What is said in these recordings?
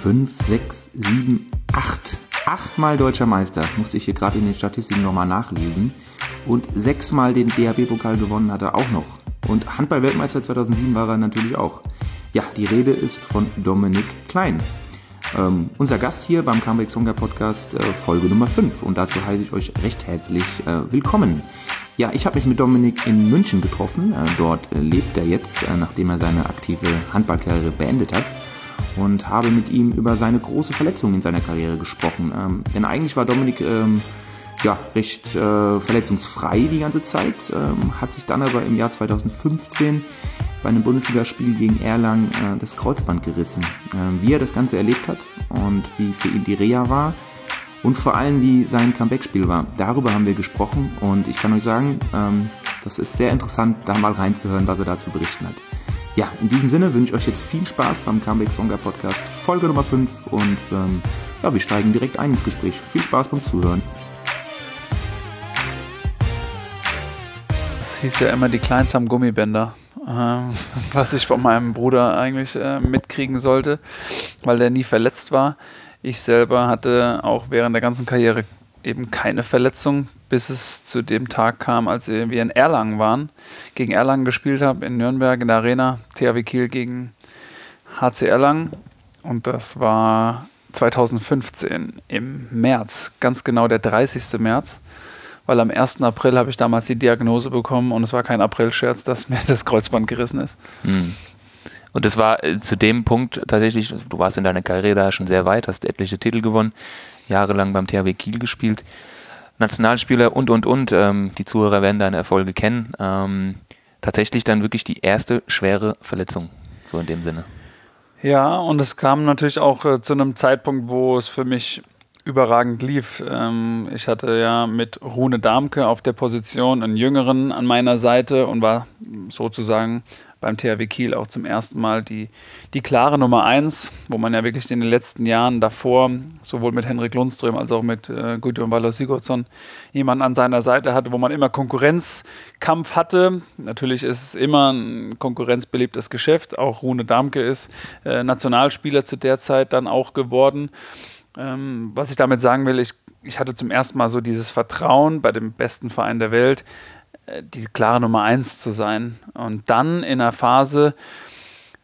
fünf, sechs, sieben, acht. Achtmal deutscher Meister, musste ich hier gerade in den Statistiken nochmal nachlesen. Und sechsmal den DHB-Pokal gewonnen hat er auch noch. Und Handball-Weltmeister 2007 war er natürlich auch. Ja, die Rede ist von Dominik Klein. Ähm, unser Gast hier beim Comeback Songer Podcast äh, Folge Nummer 5 und dazu heiße ich euch recht herzlich äh, willkommen. Ja, ich habe mich mit Dominik in München getroffen. Äh, dort äh, lebt er jetzt, äh, nachdem er seine aktive Handballkarriere beendet hat und habe mit ihm über seine große Verletzung in seiner Karriere gesprochen. Ähm, denn eigentlich war Dominik ähm, ja, recht äh, verletzungsfrei die ganze Zeit, ähm, hat sich dann aber im Jahr 2015 bei einem Bundesligaspiel gegen Erlangen äh, das Kreuzband gerissen. Äh, wie er das Ganze erlebt hat und wie für ihn die Reha war und vor allem wie sein Comeback-Spiel war. Darüber haben wir gesprochen und ich kann euch sagen, ähm, das ist sehr interessant, da mal reinzuhören, was er da zu berichten hat. Ja, in diesem Sinne wünsche ich euch jetzt viel Spaß beim Comeback Songer Podcast Folge Nummer 5 und ähm, ja, wir steigen direkt ein ins Gespräch. Viel Spaß beim Zuhören. Das hieß ja immer die kleinsamen Gummibänder, äh, was ich von meinem Bruder eigentlich äh, mitkriegen sollte, weil der nie verletzt war. Ich selber hatte auch während der ganzen Karriere eben keine Verletzung, bis es zu dem Tag kam, als wir in Erlangen waren, gegen Erlangen gespielt haben, in Nürnberg in der Arena, THW Kiel gegen HC Erlangen. Und das war 2015 im März, ganz genau der 30. März, weil am 1. April habe ich damals die Diagnose bekommen und es war kein Aprilscherz, dass mir das Kreuzband gerissen ist. Hm. Und das war äh, zu dem Punkt tatsächlich, du warst in deiner Karriere da schon sehr weit, hast etliche Titel gewonnen, jahrelang beim THW Kiel gespielt, Nationalspieler und, und, und. Ähm, die Zuhörer werden deine Erfolge kennen. Ähm, tatsächlich dann wirklich die erste schwere Verletzung, so in dem Sinne. Ja, und es kam natürlich auch äh, zu einem Zeitpunkt, wo es für mich überragend lief. Ähm, ich hatte ja mit Rune Darmke auf der Position einen Jüngeren an meiner Seite und war sozusagen beim THW Kiel auch zum ersten Mal die, die klare Nummer eins, wo man ja wirklich in den letzten Jahren davor, sowohl mit Henrik Lundström als auch mit äh, Gudjon Waller Sigurdsson, jemanden an seiner Seite hatte, wo man immer Konkurrenzkampf hatte. Natürlich ist es immer ein konkurrenzbelebtes Geschäft. Auch Rune Damke ist äh, Nationalspieler zu der Zeit dann auch geworden. Ähm, was ich damit sagen will, ich, ich hatte zum ersten Mal so dieses Vertrauen bei dem besten Verein der Welt, äh, die klare Nummer eins zu sein. Und dann in einer Phase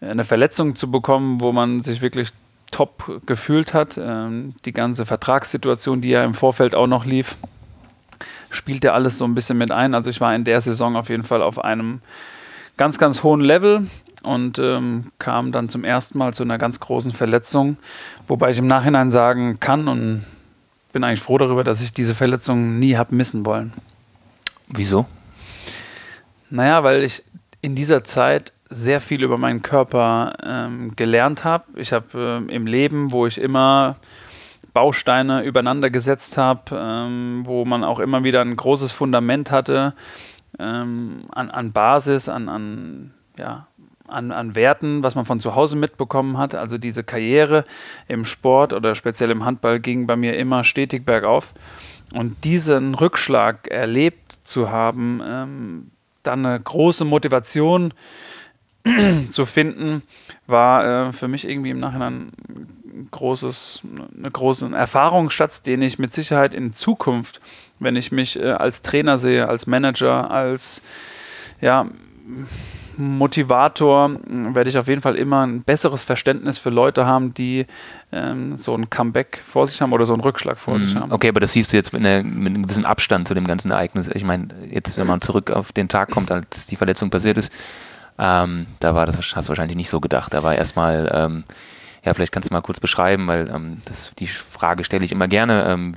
äh, eine Verletzung zu bekommen, wo man sich wirklich top gefühlt hat. Ähm, die ganze Vertragssituation, die ja im Vorfeld auch noch lief, spielte alles so ein bisschen mit ein. Also ich war in der Saison auf jeden Fall auf einem ganz, ganz hohen Level und ähm, kam dann zum ersten Mal zu einer ganz großen Verletzung, wobei ich im Nachhinein sagen kann und bin eigentlich froh darüber, dass ich diese Verletzung nie habe missen wollen. Wieso? Naja, weil ich in dieser Zeit sehr viel über meinen Körper ähm, gelernt habe. Ich habe äh, im Leben, wo ich immer Bausteine übereinander gesetzt habe, ähm, wo man auch immer wieder ein großes Fundament hatte ähm, an, an, Basis, an, an, ja, an, an Werten, was man von zu Hause mitbekommen hat. Also diese Karriere im Sport oder speziell im Handball ging bei mir immer stetig bergauf. Und diesen Rückschlag erlebt zu haben, ähm, dann eine große Motivation zu finden, war äh, für mich irgendwie im Nachhinein ein großes, eine große Erfahrungsschatz, den ich mit Sicherheit in Zukunft, wenn ich mich äh, als Trainer sehe, als Manager, als ja, Motivator werde ich auf jeden Fall immer ein besseres Verständnis für Leute haben, die ähm, so ein Comeback vor sich haben oder so einen Rückschlag vor mhm. sich haben. Okay, aber das siehst du jetzt mit, einer, mit, einem gewissen Abstand zu dem ganzen Ereignis. Ich meine, jetzt, wenn man zurück auf den Tag kommt, als die Verletzung passiert ist, ähm, da war das, hast du wahrscheinlich nicht so gedacht. Da war erstmal, ähm, ja, vielleicht kannst du mal kurz beschreiben, weil ähm, das, die Frage stelle ich immer gerne, ähm,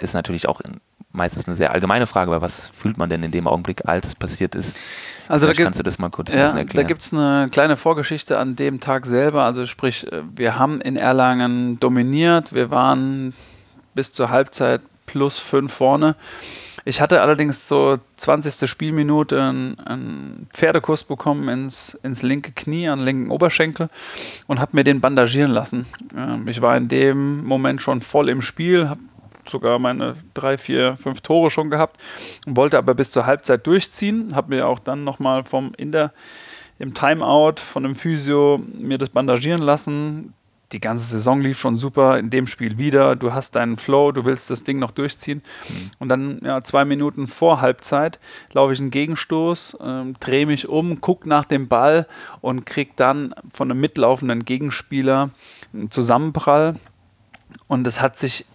ist natürlich auch in, meistens eine sehr allgemeine Frage, aber was fühlt man denn in dem Augenblick, als es passiert ist? Also Vielleicht da kannst du das mal kurz ja, erklären. Da gibt es eine kleine Vorgeschichte an dem Tag selber. Also sprich, äh, wir haben in Erlangen dominiert. Wir waren bis zur Halbzeit plus fünf vorne. Ich hatte allerdings so 20. Spielminute einen, einen Pferdekuss bekommen ins, ins linke Knie, an den linken Oberschenkel und habe mir den bandagieren lassen. Ähm, ich war in dem Moment schon voll im Spiel, habe sogar meine drei, vier, fünf Tore schon gehabt und wollte aber bis zur Halbzeit durchziehen. Habe mir auch dann nochmal vom in der im Timeout von dem Physio mir das bandagieren lassen. die ganze Saison lief schon super, in dem Spiel wieder, du hast deinen Flow, du willst das Ding noch durchziehen. Mhm. Und dann, ja, zwei Minuten vor Halbzeit laufe ich einen Gegenstoß, ähm, drehe mich um, gucke nach dem Ball und kriege dann von einem mitlaufenden Gegenspieler einen Zusammenprall. Und es hat sich,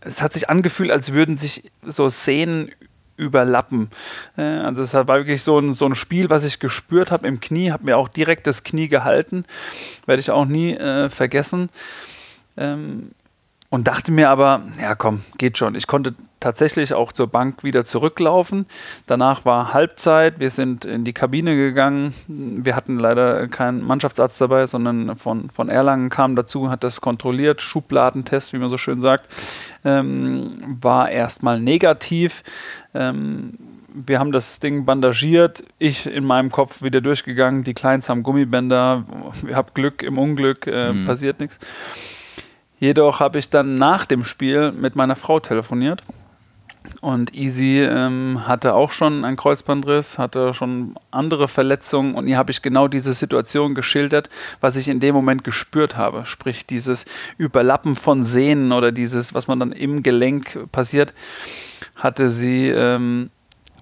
es hat sich angefühlt, als würden sich so Szenen überlappen. Äh, also es war wirklich so ein, so ein Spiel, was ich gespürt habe im Knie, habe mir auch direkt das Knie gehalten, werde ich auch nie äh, vergessen. Ähm, und dachte mir aber, ja komm, geht schon. Ich konnte tatsächlich auch zur Bank wieder zurücklaufen. Danach war Halbzeit, wir sind in die Kabine gegangen. Wir hatten leider keinen Mannschaftsarzt dabei, sondern von, von Erlangen kam dazu, hat das kontrolliert, Schubladentest, wie man so schön sagt, ähm, war erstmal negativ. Ähm, wir haben das Ding bandagiert, ich in meinem Kopf wieder durchgegangen, die Kleins haben Gummibänder, wir haben Glück im Unglück, äh, mhm. passiert nichts. Jedoch habe ich dann nach dem Spiel mit meiner Frau telefoniert. Und Easy ähm, hatte auch schon einen Kreuzbandriss, hatte schon andere Verletzungen und ihr habe ich genau diese Situation geschildert, was ich in dem Moment gespürt habe. Sprich, dieses Überlappen von Sehnen oder dieses, was man dann im Gelenk passiert, hatte sie ähm,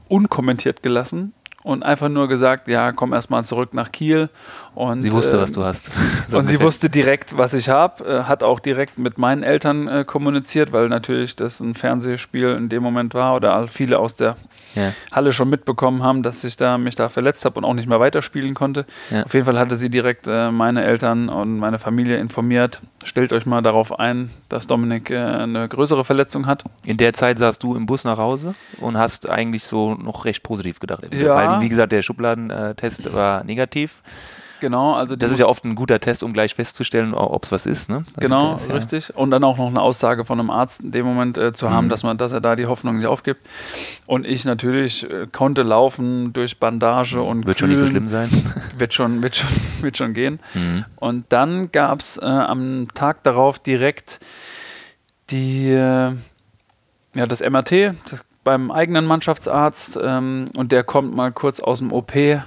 unkommentiert gelassen und einfach nur gesagt, ja, komm erstmal zurück nach Kiel. Und, sie wusste, äh, was du hast. so und sie wusste direkt, was ich habe, äh, hat auch direkt mit meinen Eltern äh, kommuniziert, weil natürlich das ein Fernsehspiel in dem Moment war oder viele aus der ja. Halle schon mitbekommen haben, dass ich da mich da verletzt habe und auch nicht mehr weiterspielen konnte. Ja. Auf jeden Fall hatte sie direkt äh, meine Eltern und meine Familie informiert. Stellt euch mal darauf ein, dass Dominik äh, eine größere Verletzung hat. In der Zeit saßt du im Bus nach Hause und hast eigentlich so noch recht positiv gedacht. Ja. Weil, wie gesagt, der Schubladentest war negativ. Genau, also das ist ja oft ein guter Test, um gleich festzustellen, ob es was ist. Ne? Also genau, ist, ja richtig. Und dann auch noch eine Aussage von einem Arzt in dem Moment äh, zu haben, mhm. dass man, dass er da die Hoffnung nicht aufgibt. Und ich natürlich äh, konnte laufen durch Bandage mhm. und wird kühlen. schon nicht so schlimm sein. wird schon, wird schon, wird schon gehen. Mhm. Und dann gab es äh, am Tag darauf direkt die äh, ja, das MRT, das beim eigenen Mannschaftsarzt ähm, und der kommt mal kurz aus dem OP äh,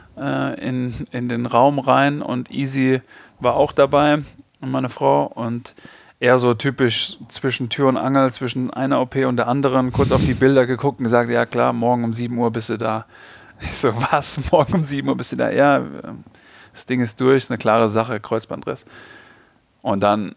in, in den Raum rein und Easy war auch dabei und meine Frau und er so typisch zwischen Tür und Angel, zwischen einer OP und der anderen, kurz auf die Bilder geguckt und gesagt, ja klar, morgen um 7 Uhr bist du da. Ich so, was? Morgen um 7 Uhr bist du da? Ja, das Ding ist durch, ist eine klare Sache, Kreuzbandriss. Und dann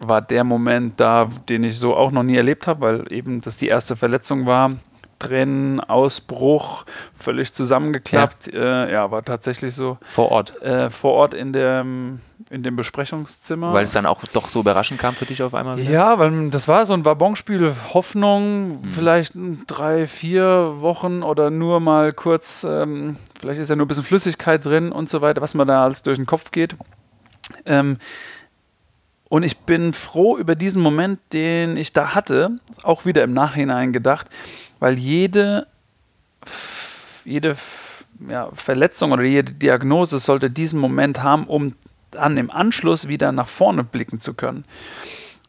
war der Moment da, den ich so auch noch nie erlebt habe, weil eben das die erste Verletzung war. Tränen, Ausbruch, völlig zusammengeklappt. Ja, äh, ja war tatsächlich so. Vor Ort? Äh, vor Ort in dem, in dem Besprechungszimmer. Weil es dann auch doch so überraschend kam für dich auf einmal wieder? Ja, weil das war so ein Wabonspiel Hoffnung, mhm. vielleicht drei, vier Wochen oder nur mal kurz, ähm, vielleicht ist ja nur ein bisschen Flüssigkeit drin und so weiter, was man da alles durch den Kopf geht. Ähm, und ich bin froh über diesen Moment, den ich da hatte, auch wieder im Nachhinein gedacht, weil jede, jede ja, Verletzung oder jede Diagnose sollte diesen Moment haben, um dann im Anschluss wieder nach vorne blicken zu können.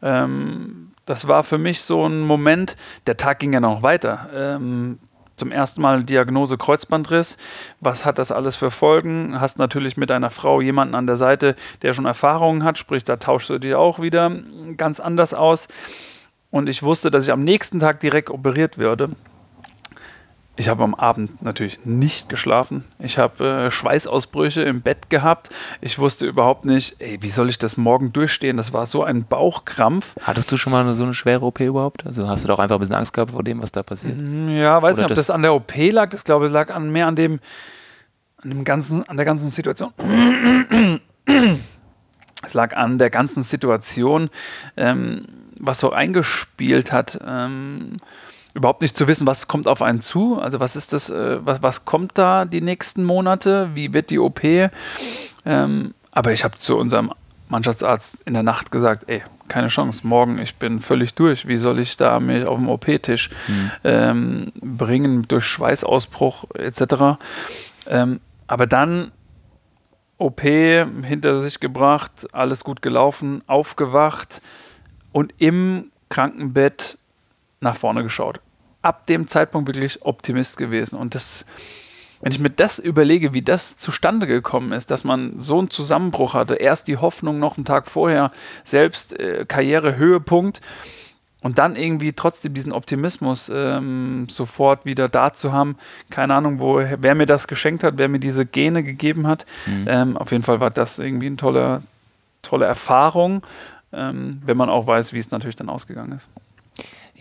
Ähm, das war für mich so ein Moment, der Tag ging ja noch weiter. Ähm, zum ersten Mal Diagnose Kreuzbandriss. Was hat das alles für Folgen? Hast natürlich mit deiner Frau jemanden an der Seite, der schon Erfahrungen hat, sprich, da tauschst du dich auch wieder ganz anders aus. Und ich wusste, dass ich am nächsten Tag direkt operiert würde. Ich habe am Abend natürlich nicht geschlafen. Ich habe äh, Schweißausbrüche im Bett gehabt. Ich wusste überhaupt nicht, ey, wie soll ich das morgen durchstehen? Das war so ein Bauchkrampf. Hattest du schon mal so eine schwere OP überhaupt? Also hast du doch einfach ein bisschen Angst gehabt vor dem, was da passiert? Mm, ja, weiß Oder nicht, ob das, das, an der OP lag. Das glaube ich lag an, mehr an dem, an dem ganzen, an der ganzen Situation. es lag an der ganzen Situation, ähm, was so eingespielt hat. Ähm, überhaupt nicht zu wissen, was kommt auf einen zu. Also was ist das, äh, was, was kommt da die nächsten Monate? Wie wird die OP? Ähm, aber ich habe zu unserem Mannschaftsarzt in der Nacht gesagt, ey, keine Chance, morgen, ich bin völlig durch. Wie soll ich da mich auf dem OP-Tisch mhm. ähm, bringen durch Schweißausbruch etc. Ähm, aber dann OP hinter sich gebracht, alles gut gelaufen, aufgewacht und im Krankenbett nach vorne geschaut. Ab dem Zeitpunkt wirklich Optimist gewesen. Und das, wenn ich mir das überlege, wie das zustande gekommen ist, dass man so einen Zusammenbruch hatte, erst die Hoffnung noch einen Tag vorher, selbst äh, Karrierehöhepunkt und dann irgendwie trotzdem diesen Optimismus ähm, sofort wieder da zu haben. Keine Ahnung, wo, wer mir das geschenkt hat, wer mir diese Gene gegeben hat. Mhm. Ähm, auf jeden Fall war das irgendwie eine tolle, tolle Erfahrung, ähm, wenn man auch weiß, wie es natürlich dann ausgegangen ist.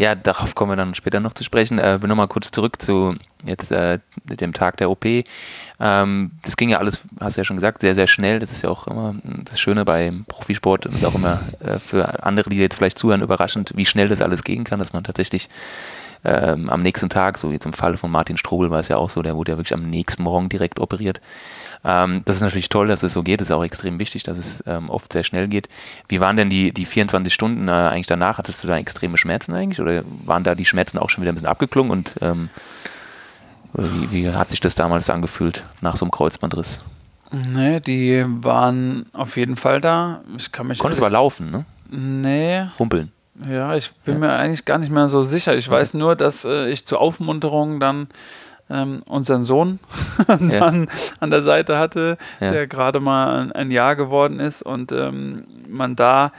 Ja, darauf kommen wir dann später noch zu sprechen. Äh, bin nochmal kurz zurück zu jetzt äh, dem Tag der OP. Ähm, das ging ja alles, hast du ja schon gesagt, sehr, sehr schnell. Das ist ja auch immer das Schöne beim Profisport und auch immer äh, für andere, die jetzt vielleicht zuhören, überraschend, wie schnell das alles gehen kann, dass man tatsächlich ähm, am nächsten Tag, so jetzt im Falle von Martin Strobel war es ja auch so, der wurde ja wirklich am nächsten Morgen direkt operiert. Ähm, das ist natürlich toll, dass es so geht. Das ist auch extrem wichtig, dass es ähm, oft sehr schnell geht. Wie waren denn die, die 24 Stunden äh, eigentlich danach? Hattest du da extreme Schmerzen eigentlich? Oder waren da die Schmerzen auch schon wieder ein bisschen abgeklungen? Und ähm, wie, wie hat sich das damals angefühlt nach so einem Kreuzbandriss? Nee, die waren auf jeden Fall da. Ich kann mich Konntest aber laufen, ne? Nee. Humpeln. Ja, ich bin mir eigentlich gar nicht mehr so sicher. Ich weiß nur, dass äh, ich zur Aufmunterung dann ähm, unseren Sohn dann ja. an der Seite hatte, ja. der gerade mal ein Jahr geworden ist und ähm, man da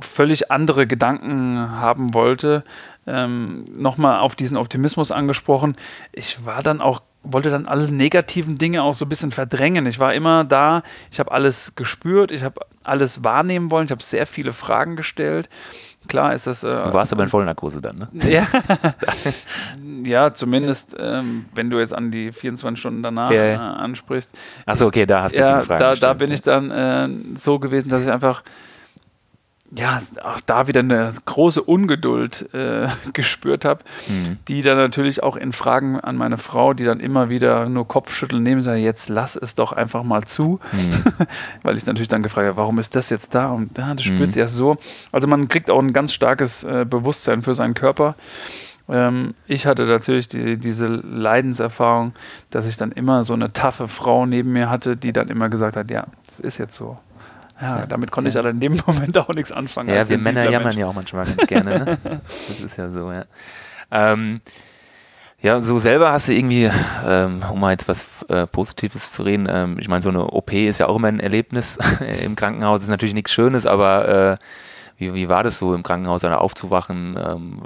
völlig andere Gedanken haben wollte. Ähm, Nochmal auf diesen Optimismus angesprochen. Ich war dann auch wollte dann alle negativen Dinge auch so ein bisschen verdrängen. Ich war immer da, ich habe alles gespürt, ich habe alles wahrnehmen wollen, ich habe sehr viele Fragen gestellt Klar ist das. Äh, du warst aber in Vollnarkose dann, ne? Ja, ja zumindest, ähm, wenn du jetzt an die 24 Stunden danach ja, ja. Äh, ansprichst. Achso, okay, da hast du ja, Fragen da, da bin ich dann äh, so gewesen, dass ich einfach ja, auch da wieder eine große Ungeduld äh, gespürt habe, mhm. die dann natürlich auch in Fragen an meine Frau, die dann immer wieder nur Kopfschütteln nehmen, sagen, jetzt lass es doch einfach mal zu, mhm. weil ich natürlich dann gefragt habe, warum ist das jetzt da und ja, das spürt mhm. ja so. Also man kriegt auch ein ganz starkes äh, Bewusstsein für seinen Körper. Ähm, ich hatte natürlich die, diese Leidenserfahrung, dass ich dann immer so eine taffe Frau neben mir hatte, die dann immer gesagt hat, ja, das ist jetzt so. Ja, damit konnte ja. ich aber in dem Moment auch nichts anfangen. Ja, wir Männer jammern Mensch. ja auch manchmal ganz gerne. Ne? das ist ja so, ja. Ähm, ja, so selber hast du irgendwie, ähm, um mal jetzt was äh, Positives zu reden, ähm, ich meine, so eine OP ist ja auch immer ein Erlebnis im Krankenhaus, ist natürlich nichts Schönes, aber äh, wie, wie war das so im Krankenhaus, dann aufzuwachen? Ähm,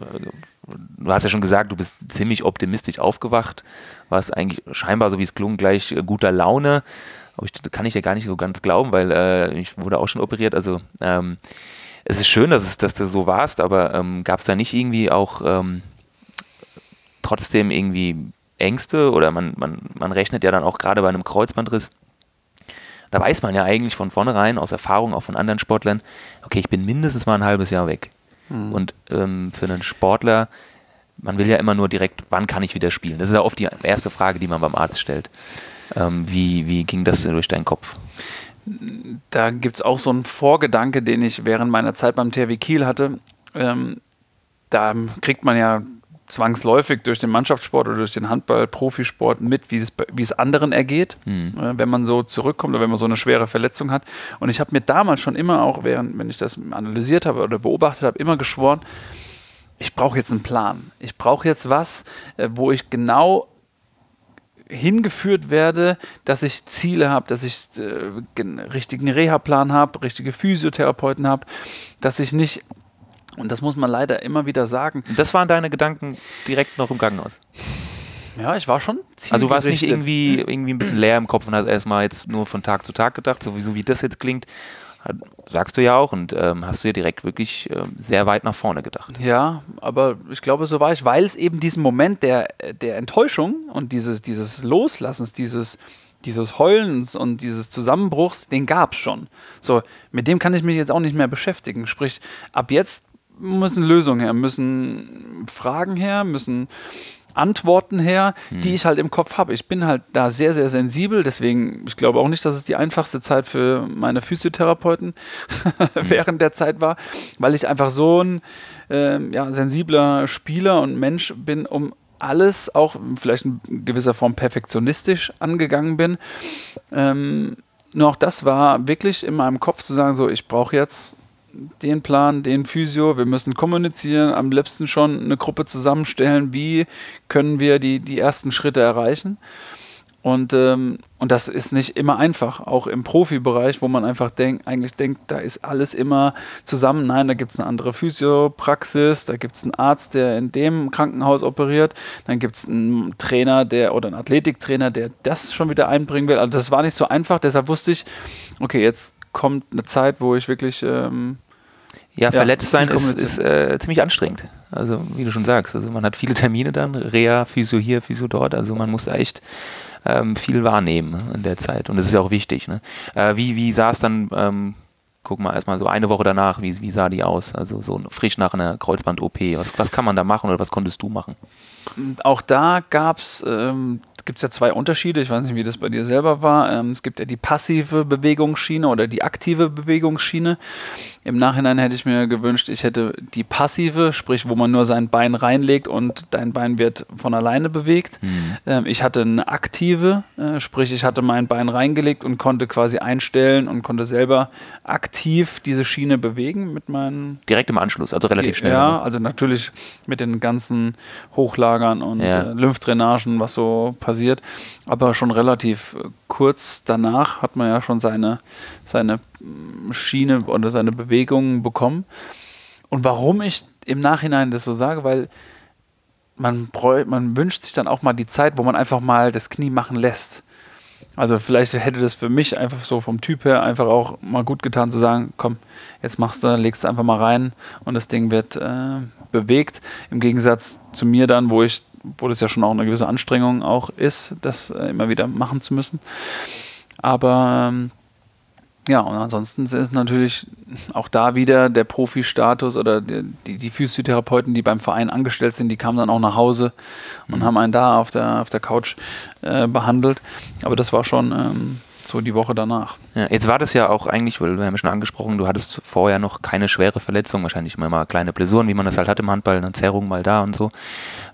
du hast ja schon gesagt, du bist ziemlich optimistisch aufgewacht, warst eigentlich scheinbar, so wie es klung, gleich äh, guter Laune. Aber ich, kann ich ja gar nicht so ganz glauben, weil äh, ich wurde auch schon operiert. Also ähm, es ist schön, dass, es, dass du so warst, aber ähm, gab es da nicht irgendwie auch ähm, trotzdem irgendwie Ängste oder man, man, man rechnet ja dann auch gerade bei einem Kreuzbandriss, da weiß man ja eigentlich von vornherein aus Erfahrung auch von anderen Sportlern, okay, ich bin mindestens mal ein halbes Jahr weg. Mhm. Und ähm, für einen Sportler, man will ja immer nur direkt, wann kann ich wieder spielen? Das ist ja oft die erste Frage, die man beim Arzt stellt. Ähm, wie, wie ging das durch deinen Kopf? Da gibt es auch so einen Vorgedanke, den ich während meiner Zeit beim THW Kiel hatte. Ähm, da kriegt man ja zwangsläufig durch den Mannschaftssport oder durch den Handball-Profisport mit, wie es, wie es anderen ergeht, mhm. äh, wenn man so zurückkommt oder wenn man so eine schwere Verletzung hat. Und ich habe mir damals schon immer auch, während, wenn ich das analysiert habe oder beobachtet habe, immer geschworen, ich brauche jetzt einen Plan. Ich brauche jetzt was, äh, wo ich genau hingeführt werde, dass ich Ziele habe, dass ich äh, einen richtigen Reha-Plan habe, richtige Physiotherapeuten habe, dass ich nicht, und das muss man leider immer wieder sagen. Das waren deine Gedanken direkt noch im Krankenhaus? Ja, ich war schon ziemlich. Also du warst nicht irgendwie, irgendwie ein bisschen leer im Kopf und hast erstmal jetzt nur von Tag zu Tag gedacht, sowieso wie das jetzt klingt, sagst du ja auch und ähm, hast du ja direkt wirklich ähm, sehr weit nach vorne gedacht. Ja, aber ich glaube, so war ich, weil es eben diesen Moment der, der Enttäuschung und dieses, dieses Loslassens, dieses, dieses Heulens und dieses Zusammenbruchs, den gab es schon. So, mit dem kann ich mich jetzt auch nicht mehr beschäftigen. Sprich, ab jetzt müssen Lösungen her, müssen Fragen her, müssen Antworten her, hm. die ich halt im Kopf habe. Ich bin halt da sehr, sehr sensibel, deswegen, ich glaube auch nicht, dass es die einfachste Zeit für meine Physiotherapeuten hm. während der Zeit war, weil ich einfach so ein äh, ja, sensibler Spieler und Mensch bin, um alles auch vielleicht in gewisser Form perfektionistisch angegangen bin. Ähm, nur auch das war wirklich in meinem Kopf zu sagen, so, ich brauche jetzt den Plan, den Physio, wir müssen kommunizieren, am liebsten schon eine Gruppe zusammenstellen, wie können wir die, die ersten Schritte erreichen. Und, ähm, und das ist nicht immer einfach, auch im Profibereich, wo man einfach denk, eigentlich denkt, da ist alles immer zusammen. Nein, da gibt es eine andere Physiopraxis, da gibt es einen Arzt, der in dem Krankenhaus operiert, dann gibt es einen Trainer, der oder einen Athletiktrainer, der das schon wieder einbringen will. Also das war nicht so einfach, deshalb wusste ich, okay, jetzt kommt eine Zeit, wo ich wirklich ähm, ja, verletzt sein ist, ist äh, ziemlich anstrengend. Also, wie du schon sagst, also man hat viele Termine dann, Reha, Physio hier, Physio dort, also man muss echt ähm, viel wahrnehmen in der Zeit. Und das ist ja auch wichtig. Ne? Äh, wie, wie sah es dann, ähm, guck mal erstmal so eine Woche danach, wie, wie sah die aus? Also so frisch nach einer Kreuzband-OP. Was, was kann man da machen oder was konntest du machen? Auch da gab es ähm, gibt es ja zwei Unterschiede. Ich weiß nicht, wie das bei dir selber war. Ähm, es gibt ja die passive Bewegungsschiene oder die aktive Bewegungsschiene. Im Nachhinein hätte ich mir gewünscht, ich hätte die passive, sprich, wo man nur sein Bein reinlegt und dein Bein wird von alleine bewegt. Mhm. Ähm, ich hatte eine aktive, äh, sprich, ich hatte mein Bein reingelegt und konnte quasi einstellen und konnte selber aktiv diese Schiene bewegen mit meinen. Direkt im Anschluss, also relativ schnell. Ja, also natürlich mit den ganzen Hochlagern und ja. äh, Lymphdrainagen, was so passiert passiert. Aber schon relativ äh, kurz danach hat man ja schon seine, seine mm, Schiene oder seine Bewegungen bekommen. Und warum ich im Nachhinein das so sage, weil man, man wünscht sich dann auch mal die Zeit, wo man einfach mal das Knie machen lässt. Also vielleicht hätte das für mich einfach so vom Typ her einfach auch mal gut getan zu sagen, komm, jetzt machst du, legst du einfach mal rein und das Ding wird äh, bewegt. Im Gegensatz zu mir dann, wo ich wo das ja schon auch eine gewisse Anstrengung auch ist, das äh, immer wieder machen zu müssen. Aber ähm, ja, und ansonsten ist natürlich auch da wieder der Profi-Status oder die, die, die, Physiotherapeuten, die beim Verein angestellt sind, die kamen dann auch nach Hause und mhm. haben einen da auf der, auf der Couch äh, behandelt. Aber das war schon ähm, so die Woche danach. Ja, jetzt war das ja auch eigentlich, weil wir haben schon angesprochen, du hattest vorher noch keine schwere Verletzung, wahrscheinlich immer mal kleine Blessuren, wie man das halt hat im Handball, eine Zerrung mal da und so,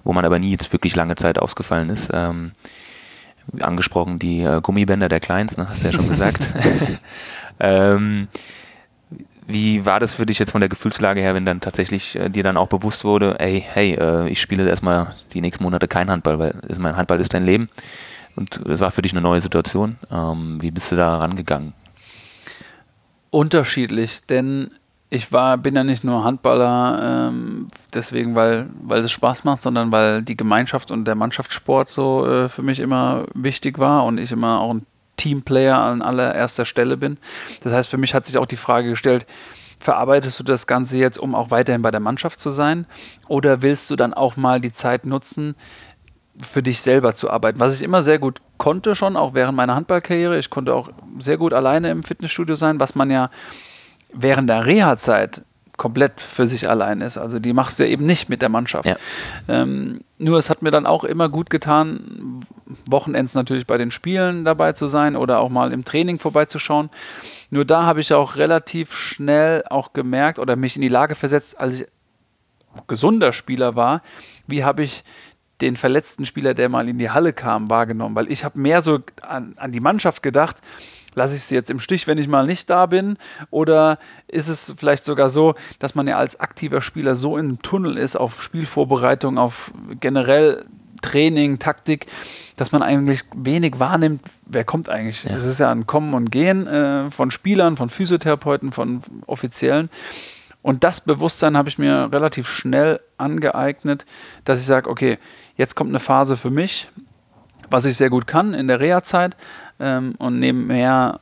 wo man aber nie jetzt wirklich lange Zeit ausgefallen ist. Ähm, angesprochen die äh, Gummibänder der Kleins, ne, hast du ja schon gesagt. ähm, wie war das für dich jetzt von der Gefühlslage her, wenn dann tatsächlich äh, dir dann auch bewusst wurde, ey, hey, äh, ich spiele erstmal die nächsten Monate kein Handball, weil mein Handball ist dein Leben. Und es war für dich eine neue Situation. Ähm, wie bist du da rangegangen? Unterschiedlich, denn ich war, bin ja nicht nur Handballer, ähm, deswegen, weil, weil es Spaß macht, sondern weil die Gemeinschaft und der Mannschaftssport so äh, für mich immer wichtig war und ich immer auch ein Teamplayer an allererster Stelle bin. Das heißt, für mich hat sich auch die Frage gestellt, verarbeitest du das Ganze jetzt, um auch weiterhin bei der Mannschaft zu sein? Oder willst du dann auch mal die Zeit nutzen, für dich selber zu arbeiten. Was ich immer sehr gut konnte schon, auch während meiner Handballkarriere. Ich konnte auch sehr gut alleine im Fitnessstudio sein, was man ja während der Reha-Zeit komplett für sich allein ist. Also die machst du ja eben nicht mit der Mannschaft. Ja. Ähm, nur es hat mir dann auch immer gut getan, Wochenends natürlich bei den Spielen dabei zu sein oder auch mal im Training vorbeizuschauen. Nur da habe ich auch relativ schnell auch gemerkt oder mich in die Lage versetzt, als ich gesunder Spieler war, wie habe ich den verletzten Spieler, der mal in die Halle kam, wahrgenommen, weil ich habe mehr so an, an die Mannschaft gedacht, lasse ich sie jetzt im Stich, wenn ich mal nicht da bin? Oder ist es vielleicht sogar so, dass man ja als aktiver Spieler so im Tunnel ist auf Spielvorbereitung, auf generell Training, Taktik, dass man eigentlich wenig wahrnimmt, wer kommt eigentlich. Es ist ja ein Kommen und Gehen äh, von Spielern, von Physiotherapeuten, von Offiziellen. Und das Bewusstsein habe ich mir relativ schnell angeeignet, dass ich sage, okay, jetzt kommt eine Phase für mich, was ich sehr gut kann in der Reha-Zeit ähm, und nebenher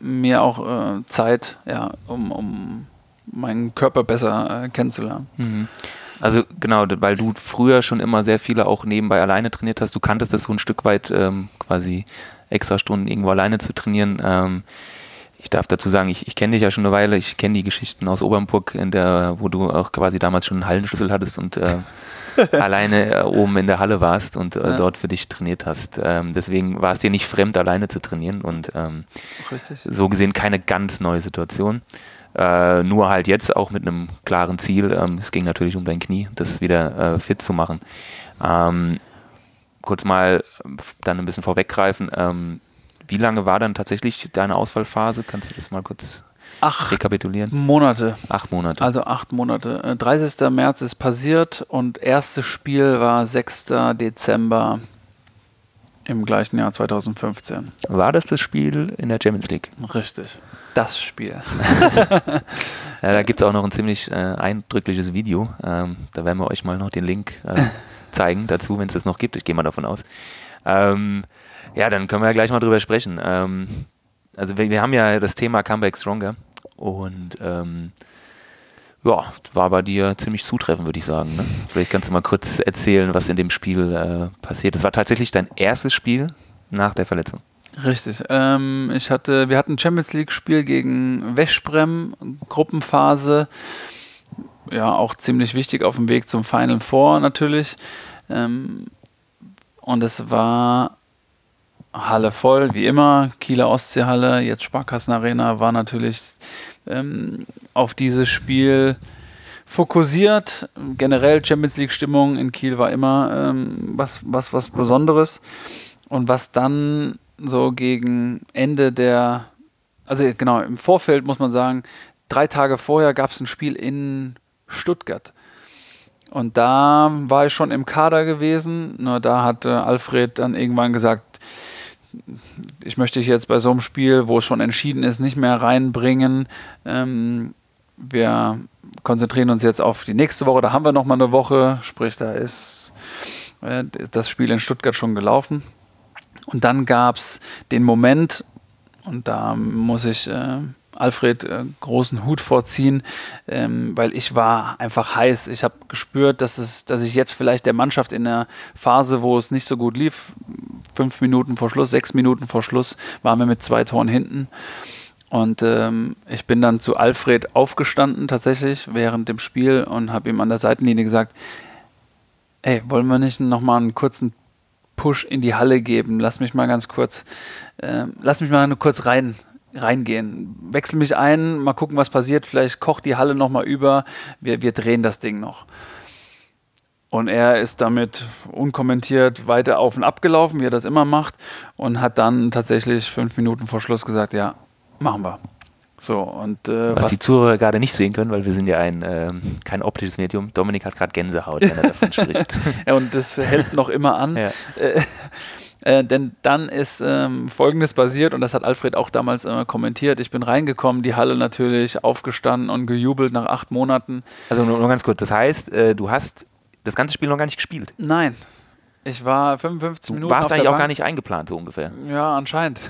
mir auch äh, Zeit, ja, um, um meinen Körper besser äh, kennenzulernen. Mhm. Also genau, weil du früher schon immer sehr viele auch nebenbei alleine trainiert hast, du kanntest das so ein Stück weit ähm, quasi extra Stunden irgendwo alleine zu trainieren. Ähm, ich darf dazu sagen, ich, ich kenne dich ja schon eine Weile, ich kenne die Geschichten aus Obernburg, in der, wo du auch quasi damals schon einen Hallenschlüssel hattest und äh, alleine äh, oben in der Halle warst und äh, ja. dort für dich trainiert hast. Ähm, deswegen war es dir nicht fremd, alleine zu trainieren und ähm, so gesehen keine ganz neue Situation. Äh, nur halt jetzt auch mit einem klaren Ziel. Ähm, es ging natürlich um dein Knie, das wieder äh, fit zu machen. Ähm, kurz mal dann ein bisschen vorweggreifen. Ähm, wie lange war dann tatsächlich deine Ausfallphase? Kannst du das mal kurz acht rekapitulieren? Monate. Acht Monate. Also acht Monate. 30. Äh, März ist passiert und erstes Spiel war 6. Dezember Im gleichen Jahr 2015. War das das Spiel in der Champions League? Richtig. Das Spiel. ja, da gibt es auch noch ein ziemlich äh, eindrückliches Video. Ähm, da werden wir euch mal noch den Link äh, zeigen dazu, wenn es das noch gibt. Ich gehe mal davon aus. Ähm, ja, dann können wir ja gleich mal drüber sprechen. Ähm, also wir, wir, haben ja das Thema Comeback Stronger und ähm, ja, war bei dir ziemlich zutreffend, würde ich sagen. Ne? Vielleicht kannst du mal kurz erzählen, was in dem Spiel äh, passiert. Es war tatsächlich dein erstes Spiel nach der Verletzung. Richtig. Ähm, ich hatte, wir hatten ein Champions League-Spiel gegen Westbrem, Gruppenphase. Ja, auch ziemlich wichtig auf dem Weg zum Final Four natürlich. Ähm, und es war Halle voll, wie immer. Kieler Ostseehalle, jetzt Sparkassenarena, war natürlich ähm, auf dieses Spiel fokussiert. Generell Champions League-Stimmung in Kiel war immer ähm, was, was, was Besonderes. Und was dann so gegen Ende der, also genau, im Vorfeld muss man sagen, drei Tage vorher gab es ein Spiel in Stuttgart. Und da war ich schon im Kader gewesen. Nur da hat Alfred dann irgendwann gesagt, ich möchte dich jetzt bei so einem Spiel, wo es schon entschieden ist, nicht mehr reinbringen. Ähm, wir konzentrieren uns jetzt auf die nächste Woche. Da haben wir noch mal eine Woche, sprich, da ist äh, das Spiel in Stuttgart schon gelaufen. Und dann gab es den Moment, und da muss ich äh, Alfred äh, großen Hut vorziehen, ähm, weil ich war einfach heiß. Ich habe gespürt, dass, es, dass ich jetzt vielleicht der Mannschaft in der Phase, wo es nicht so gut lief, fünf Minuten vor Schluss, sechs Minuten vor Schluss, waren wir mit zwei Toren hinten. Und ähm, ich bin dann zu Alfred aufgestanden tatsächlich während dem Spiel und habe ihm an der Seitenlinie gesagt, ey, wollen wir nicht nochmal einen kurzen Push in die Halle geben? Lass mich mal ganz kurz, äh, lass mich mal nur kurz rein, reingehen. Wechsel mich ein, mal gucken, was passiert. Vielleicht kocht die Halle nochmal über. Wir, wir drehen das Ding noch. Und er ist damit unkommentiert weiter auf und ab gelaufen, wie er das immer macht, und hat dann tatsächlich fünf Minuten vor Schluss gesagt, ja, machen wir. So, und, äh, was, was, die Zuhörer gerade nicht sehen können, weil wir sind ja ein äh, kein optisches Medium. Dominik hat gerade Gänsehaut, wenn er davon spricht. ja, und das hält noch immer an. Ja. Äh, äh, denn dann ist ähm, Folgendes passiert und das hat Alfred auch damals äh, kommentiert. Ich bin reingekommen, die Halle natürlich aufgestanden und gejubelt nach acht Monaten. Also nur, nur ganz kurz, das heißt, äh, du hast das ganze Spiel noch gar nicht gespielt? Nein. Ich war 55 du Minuten. Warst eigentlich auch gar nicht eingeplant, so ungefähr. Ja, anscheinend.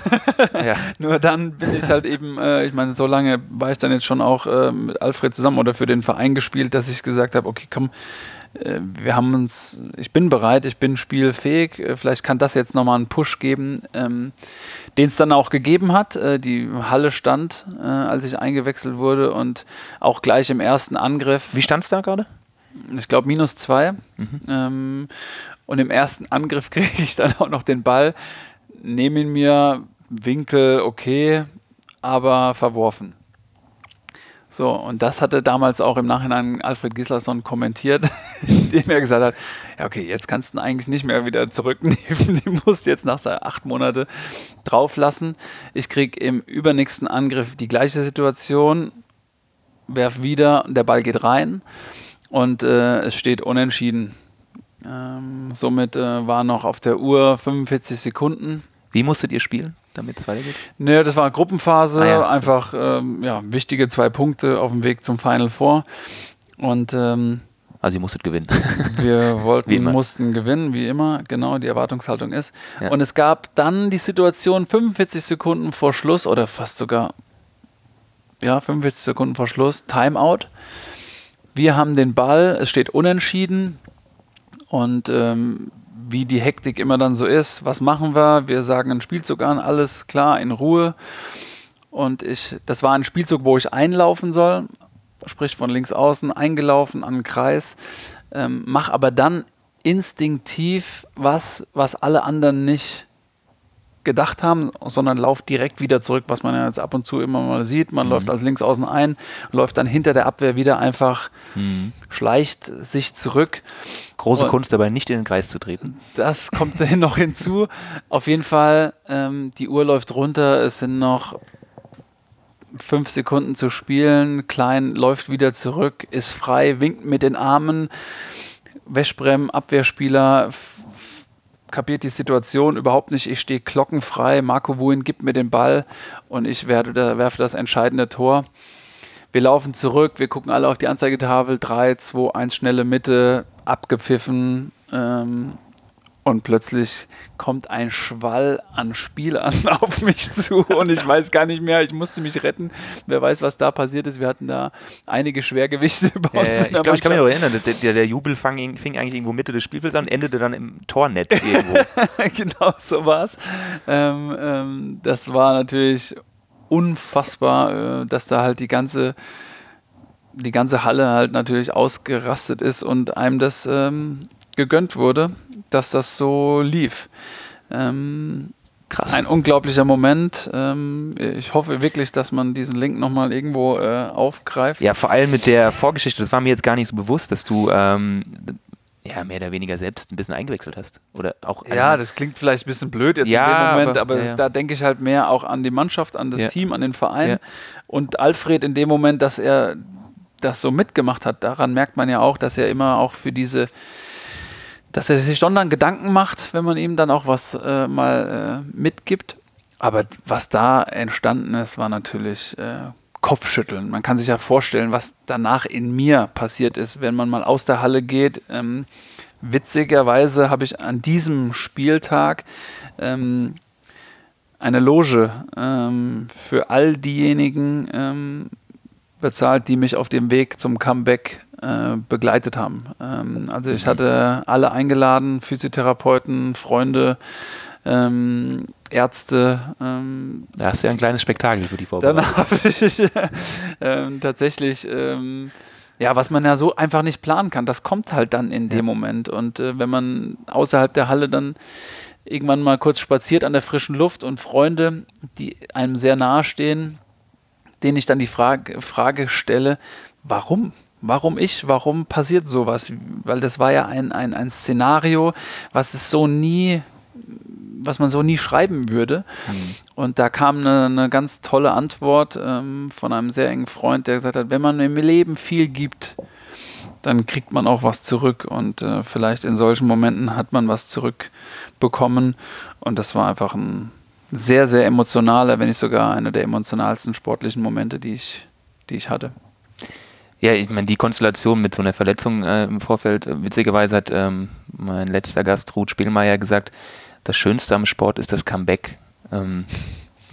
ja. Nur dann bin ich halt eben, äh, ich meine, so lange war ich dann jetzt schon auch äh, mit Alfred zusammen oder für den Verein gespielt, dass ich gesagt habe, okay, komm, wir haben uns, ich bin bereit, ich bin spielfähig, äh, vielleicht kann das jetzt nochmal einen Push geben, ähm, den es dann auch gegeben hat. Äh, die Halle stand, äh, als ich eingewechselt wurde und auch gleich im ersten Angriff. Wie stand es da gerade? Ich glaube minus zwei. Mhm. Ähm, und im ersten Angriff kriege ich dann auch noch den Ball, nehme ihn mir, Winkel okay, aber verworfen. So, und das hatte damals auch im Nachhinein Alfred Gislason kommentiert, indem er gesagt hat, ja okay, jetzt kannst du ihn eigentlich nicht mehr wieder zurücknehmen, den musst jetzt nach acht Monaten drauflassen. Ich kriege im übernächsten Angriff die gleiche Situation, werf wieder, der Ball geht rein und äh, es steht unentschieden. Ähm, somit äh, war noch auf der Uhr 45 Sekunden. Wie musstet ihr spielen? Damit es weitergeht? Nee, das war eine Gruppenphase, ah, ja. einfach ähm, ja, wichtige zwei Punkte auf dem Weg zum Final Four. Und ähm, also ihr musstet gewinnen. Wir wollten, mussten gewinnen, wie immer, genau, die Erwartungshaltung ist. Ja. Und es gab dann die Situation 45 Sekunden vor Schluss oder fast sogar ja, 45 Sekunden vor Schluss, Timeout. Wir haben den Ball, es steht unentschieden und ähm, wie die Hektik immer dann so ist. Was machen wir? Wir sagen einen Spielzug an, alles klar, in Ruhe. Und ich, das war ein Spielzug, wo ich einlaufen soll, sprich von links außen, eingelaufen an den Kreis, ähm, mach aber dann instinktiv was, was alle anderen nicht gedacht haben, sondern lauft direkt wieder zurück, was man ja jetzt ab und zu immer mal sieht. Man mhm. läuft als Linksaußen ein, läuft dann hinter der Abwehr wieder einfach, mhm. schleicht sich zurück. Große und Kunst dabei, nicht in den Kreis zu treten. Das kommt noch hinzu. Auf jeden Fall, ähm, die Uhr läuft runter, es sind noch fünf Sekunden zu spielen. Klein läuft wieder zurück, ist frei, winkt mit den Armen. Wäschbrem, Abwehrspieler, kapiert die Situation überhaupt nicht. Ich stehe glockenfrei. Marco Wuin gibt mir den Ball und ich werde werfe das entscheidende Tor. Wir laufen zurück, wir gucken alle auf die Anzeigetafel. 3, 2, 1, schnelle Mitte, abgepfiffen. Ähm, und plötzlich kommt ein Schwall an Spielern auf mich zu und ich weiß gar nicht mehr, ich musste mich retten. Wer weiß, was da passiert ist. Wir hatten da einige Schwergewichte bei uns. Äh, ich glaube, ich kann mich noch erinnern, der, der, der Jubel fing, fing, eigentlich irgendwo Mitte des Spielfelds an, endete dann im Tornetz irgendwo. genau, so war es. Ähm, ähm, das war natürlich unfassbar, äh, dass da halt die ganze die ganze Halle halt natürlich ausgerastet ist und einem das ähm, gegönnt wurde dass das so lief. Ähm, Krass. Ein unglaublicher Moment. Ähm, ich hoffe wirklich, dass man diesen Link nochmal irgendwo äh, aufgreift. Ja, vor allem mit der Vorgeschichte. Das war mir jetzt gar nicht so bewusst, dass du ähm, ja, mehr oder weniger selbst ein bisschen eingewechselt hast. Oder auch ja, das klingt vielleicht ein bisschen blöd jetzt ja, in dem Moment, aber, aber ja, ja. da denke ich halt mehr auch an die Mannschaft, an das Team, an den Verein. Und Alfred in dem Moment, dass er das so mitgemacht hat, daran merkt man ja auch, dass er immer auch für diese dass er sich schon dann Gedanken macht, wenn man ihm dann auch was äh, mal äh, mitgibt. Aber was da entstanden ist, war natürlich äh, Kopfschütteln. Man kann sich ja vorstellen, was danach in mir passiert ist, wenn man mal aus der Halle geht. Ähm, witzigerweise habe ich an diesem Spieltag ähm, eine Loge ähm, für all diejenigen ähm, bezahlt, die mich auf dem Weg zum Comeback äh, begleitet haben. Ähm, also ich mhm. hatte alle eingeladen, Physiotherapeuten, Freunde, ähm, Ärzte. Ähm, da hast du ja ein kleines Spektakel für die Vorbereitung. Dann habe ich ähm, tatsächlich, ähm, ja, was man ja so einfach nicht planen kann, das kommt halt dann in ja. dem Moment. Und äh, wenn man außerhalb der Halle dann irgendwann mal kurz spaziert an der frischen Luft und Freunde, die einem sehr nahe stehen, denen ich dann die Frage, Frage stelle, warum? Warum ich? Warum passiert sowas? Weil das war ja ein, ein, ein Szenario, was es so nie, was man so nie schreiben würde. Mhm. Und da kam eine, eine ganz tolle Antwort ähm, von einem sehr engen Freund, der gesagt hat, wenn man im Leben viel gibt, dann kriegt man auch was zurück. Und äh, vielleicht in solchen Momenten hat man was zurückbekommen. Und das war einfach ein sehr, sehr emotionaler, wenn nicht sogar einer der emotionalsten sportlichen Momente, die ich, die ich hatte. Ja, ich meine, die Konstellation mit so einer Verletzung äh, im Vorfeld, äh, witzigerweise hat ähm, mein letzter Gast, Ruth Spielmeier, gesagt, das Schönste am Sport ist das Comeback. Ähm,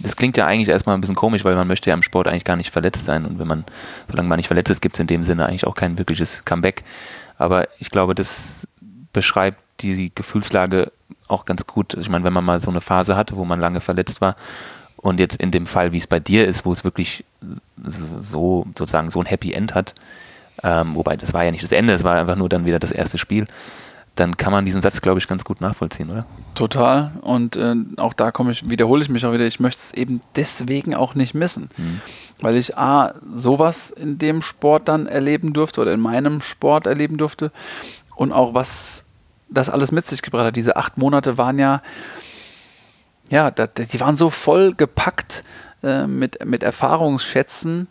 das klingt ja eigentlich erstmal ein bisschen komisch, weil man möchte ja im Sport eigentlich gar nicht verletzt sein. Und wenn man, solange man nicht verletzt ist, gibt es in dem Sinne eigentlich auch kein wirkliches Comeback. Aber ich glaube, das beschreibt die Gefühlslage auch ganz gut. Ich meine, wenn man mal so eine Phase hatte, wo man lange verletzt war und jetzt in dem Fall, wie es bei dir ist, wo es wirklich so sozusagen so ein Happy End hat, ähm, wobei das war ja nicht das Ende, es war einfach nur dann wieder das erste Spiel, dann kann man diesen Satz, glaube ich, ganz gut nachvollziehen, oder? Total. Und äh, auch da komme ich, wiederhole ich mich auch wieder, ich möchte es eben deswegen auch nicht missen. Mhm. Weil ich A, sowas in dem Sport dann erleben durfte oder in meinem Sport erleben durfte und auch was das alles mit sich gebracht hat. Diese acht Monate waren ja ja, da, die waren so voll gepackt äh, mit, mit Erfahrungsschätzen,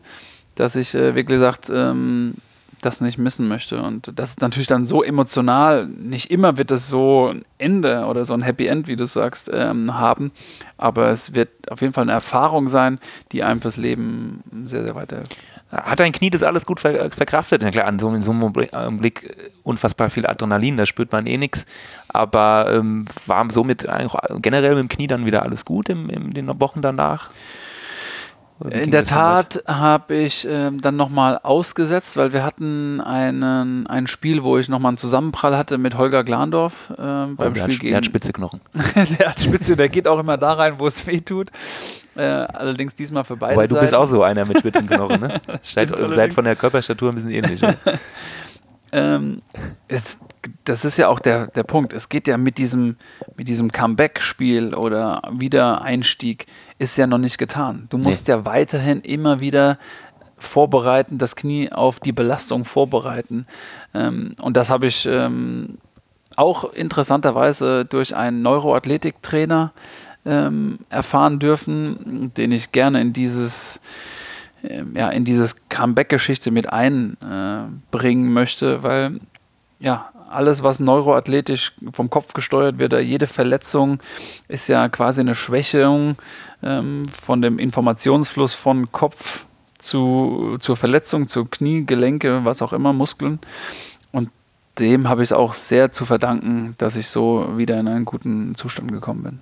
dass ich äh, wirklich gesagt, ähm, das nicht missen möchte. Und das ist natürlich dann so emotional. Nicht immer wird es so ein Ende oder so ein Happy End, wie du sagst, ähm, haben. Aber es wird auf jeden Fall eine Erfahrung sein, die einem fürs Leben sehr, sehr weiterhilft. Hat dein Knie das alles gut ver verkraftet? Na klar, an so, in so einem Blick unfassbar viel Adrenalin, da spürt man eh nichts. Aber ähm, war somit generell mit dem Knie dann wieder alles gut in, in den Wochen danach? In der Tat habe ich ähm, dann nochmal ausgesetzt, weil wir hatten einen, ein Spiel, wo ich nochmal einen Zusammenprall hatte mit Holger Glandorf ähm, beim oh, Spiel hat, gegen. Der hat spitze Knochen. der hat spitze, der geht auch immer da rein, wo es weh tut. Äh, allerdings diesmal für beide. Weil du bist auch so einer mit spitzen Knochen, ne? seid, seid von der Körperstatur ein bisschen ähnlich. Ne? ähm, es, das ist ja auch der, der Punkt. Es geht ja mit diesem, mit diesem Comeback-Spiel oder Wiedereinstieg ist ja noch nicht getan. Du musst nee. ja weiterhin immer wieder vorbereiten, das Knie auf die Belastung vorbereiten. Ähm, und das habe ich ähm, auch interessanterweise durch einen Neuroathletiktrainer ähm, erfahren dürfen, den ich gerne in dieses ähm, ja, in dieses Comeback-Geschichte mit einbringen äh, möchte, weil ja, alles, was neuroathletisch vom Kopf gesteuert wird, jede Verletzung ist ja quasi eine Schwächung ähm, von dem Informationsfluss von Kopf zu, zur Verletzung, zu Knie, Gelenke, was auch immer, Muskeln. Und dem habe ich es auch sehr zu verdanken, dass ich so wieder in einen guten Zustand gekommen bin.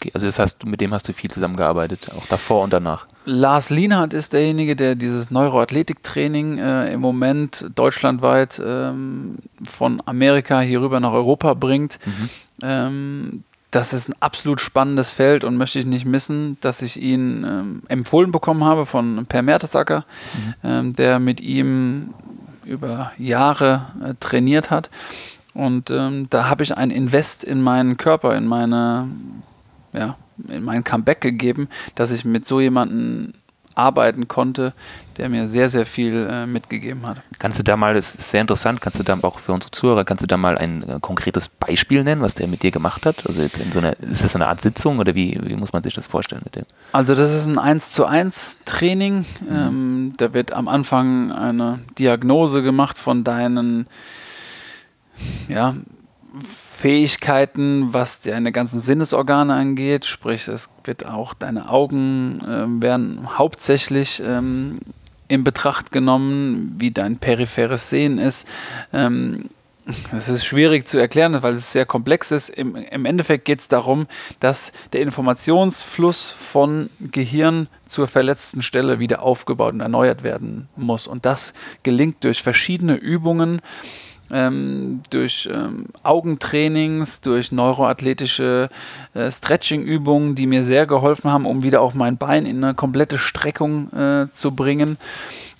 Okay, also das heißt, mit dem hast du viel zusammengearbeitet, auch davor und danach. Lars Lienhardt ist derjenige, der dieses Neuroathletiktraining äh, im Moment deutschlandweit ähm, von Amerika hier rüber nach Europa bringt. Mhm. Ähm, das ist ein absolut spannendes Feld und möchte ich nicht missen, dass ich ihn ähm, empfohlen bekommen habe von Per Mertesacker, mhm. ähm, der mit ihm über Jahre äh, trainiert hat. Und ähm, da habe ich ein Invest in meinen Körper, in meine ja, in mein Comeback gegeben, dass ich mit so jemandem arbeiten konnte, der mir sehr, sehr viel äh, mitgegeben hat. Kannst du da mal, das ist sehr interessant, kannst du da auch für unsere Zuhörer, kannst du da mal ein äh, konkretes Beispiel nennen, was der mit dir gemacht hat? Also jetzt in so einer, ist das so eine Art Sitzung oder wie, wie muss man sich das vorstellen mit dem? Also das ist ein 1 zu 1 Training. Mhm. Ähm, da wird am Anfang eine Diagnose gemacht von deinen ja, Fähigkeiten, was deine ganzen Sinnesorgane angeht, sprich es wird auch deine Augen äh, werden hauptsächlich ähm, in Betracht genommen, wie dein peripheres Sehen ist. Ähm, es ist schwierig zu erklären, weil es sehr komplex ist. Im, im Endeffekt geht es darum, dass der Informationsfluss von Gehirn zur verletzten Stelle wieder aufgebaut und erneuert werden muss. Und das gelingt durch verschiedene Übungen, ähm, durch ähm, Augentrainings, durch neuroathletische äh, Stretching-Übungen, die mir sehr geholfen haben, um wieder auch mein Bein in eine komplette Streckung äh, zu bringen.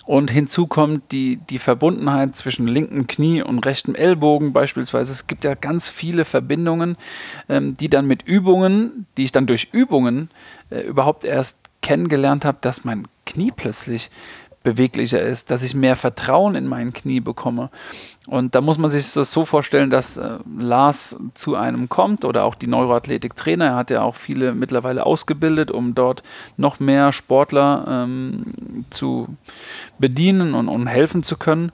Und hinzu kommt die, die Verbundenheit zwischen linkem Knie und rechtem Ellbogen beispielsweise. Es gibt ja ganz viele Verbindungen, ähm, die dann mit Übungen, die ich dann durch Übungen äh, überhaupt erst kennengelernt habe, dass mein Knie plötzlich beweglicher ist, dass ich mehr Vertrauen in mein Knie bekomme. Und da muss man sich das so vorstellen, dass äh, Lars zu einem kommt oder auch die Neuroathletik-Trainer. Er hat ja auch viele mittlerweile ausgebildet, um dort noch mehr Sportler ähm, zu bedienen und, und helfen zu können.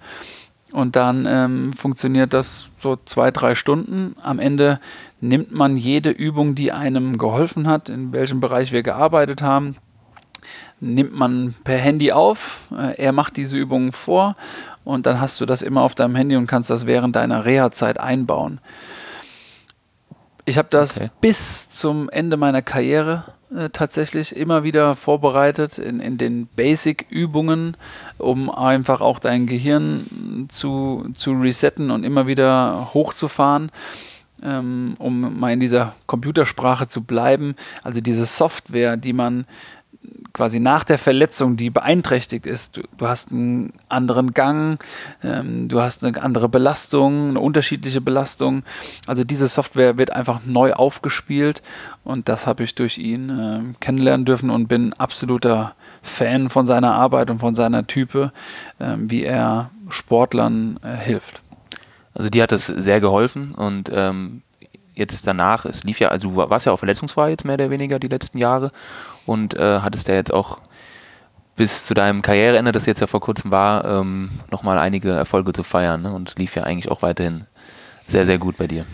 Und dann ähm, funktioniert das so zwei, drei Stunden. Am Ende nimmt man jede Übung, die einem geholfen hat, in welchem Bereich wir gearbeitet haben, nimmt man per Handy auf. Äh, er macht diese Übungen vor und dann hast du das immer auf deinem Handy und kannst das während deiner Reha-Zeit einbauen. Ich habe das okay. bis zum Ende meiner Karriere äh, tatsächlich immer wieder vorbereitet in, in den Basic-Übungen, um einfach auch dein Gehirn zu, zu resetten und immer wieder hochzufahren. Ähm, um mal in dieser Computersprache zu bleiben. Also diese Software, die man quasi nach der Verletzung, die beeinträchtigt ist. Du, du hast einen anderen Gang, ähm, du hast eine andere Belastung, eine unterschiedliche Belastung. Also diese Software wird einfach neu aufgespielt und das habe ich durch ihn äh, kennenlernen dürfen und bin absoluter Fan von seiner Arbeit und von seiner Type, äh, wie er Sportlern äh, hilft. Also dir hat das sehr geholfen und ähm, jetzt danach, es lief ja, also du warst ja auch verletzungsfrei jetzt mehr oder weniger die letzten Jahre und äh, hattest ja jetzt auch bis zu deinem Karriereende, das jetzt ja vor kurzem war, ähm, nochmal einige Erfolge zu feiern ne? und es lief ja eigentlich auch weiterhin sehr, sehr gut bei dir.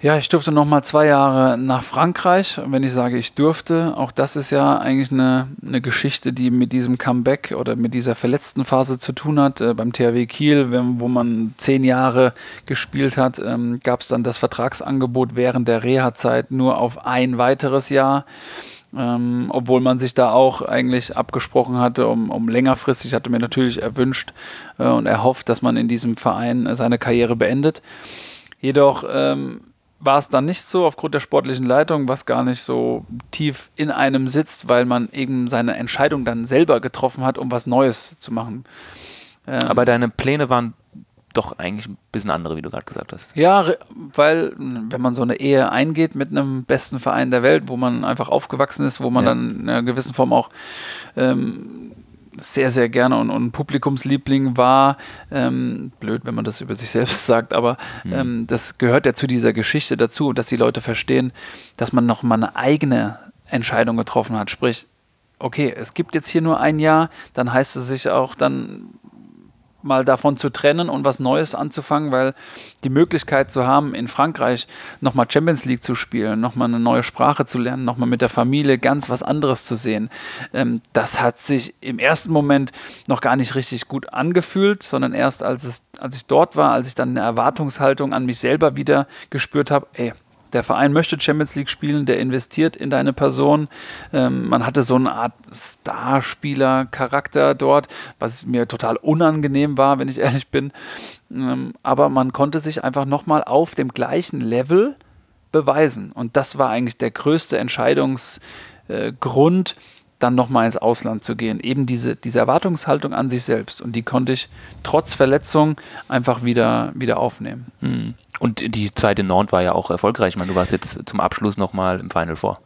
Ja, ich durfte noch mal zwei Jahre nach Frankreich. Und wenn ich sage, ich durfte, auch das ist ja eigentlich eine, eine Geschichte, die mit diesem Comeback oder mit dieser verletzten Phase zu tun hat. Äh, beim THW Kiel, wo man zehn Jahre gespielt hat, ähm, gab es dann das Vertragsangebot während der Reha-Zeit nur auf ein weiteres Jahr. Ähm, obwohl man sich da auch eigentlich abgesprochen hatte, um, um längerfristig, hatte mir natürlich erwünscht äh, und erhofft, dass man in diesem Verein seine Karriere beendet. Jedoch ähm, war es dann nicht so aufgrund der sportlichen Leitung, was gar nicht so tief in einem sitzt, weil man eben seine Entscheidung dann selber getroffen hat, um was Neues zu machen. Ähm Aber deine Pläne waren doch eigentlich ein bisschen andere, wie du gerade gesagt hast. Ja, weil wenn man so eine Ehe eingeht mit einem besten Verein der Welt, wo man einfach aufgewachsen ist, wo man ja. dann in einer gewissen Form auch ähm, sehr, sehr gerne und, und Publikumsliebling war. Ähm, blöd, wenn man das über sich selbst sagt, aber mhm. ähm, das gehört ja zu dieser Geschichte dazu, dass die Leute verstehen, dass man noch mal eine eigene Entscheidung getroffen hat. Sprich, okay, es gibt jetzt hier nur ein Jahr, dann heißt es sich auch dann mal davon zu trennen und was Neues anzufangen, weil die Möglichkeit zu haben, in Frankreich nochmal Champions League zu spielen, nochmal eine neue Sprache zu lernen, nochmal mit der Familie ganz was anderes zu sehen, ähm, das hat sich im ersten Moment noch gar nicht richtig gut angefühlt, sondern erst als, es, als ich dort war, als ich dann eine Erwartungshaltung an mich selber wieder gespürt habe, ey, der Verein möchte Champions League spielen, der investiert in deine Person. Ähm, man hatte so eine Art Starspieler-Charakter dort, was mir total unangenehm war, wenn ich ehrlich bin. Ähm, aber man konnte sich einfach nochmal auf dem gleichen Level beweisen. Und das war eigentlich der größte Entscheidungsgrund, äh, dann nochmal ins Ausland zu gehen. Eben diese, diese Erwartungshaltung an sich selbst. Und die konnte ich trotz Verletzung einfach wieder, wieder aufnehmen. Mhm. Und die Zeit in Nantes war ja auch erfolgreich. Ich meine, du warst jetzt zum Abschluss nochmal im Final Four.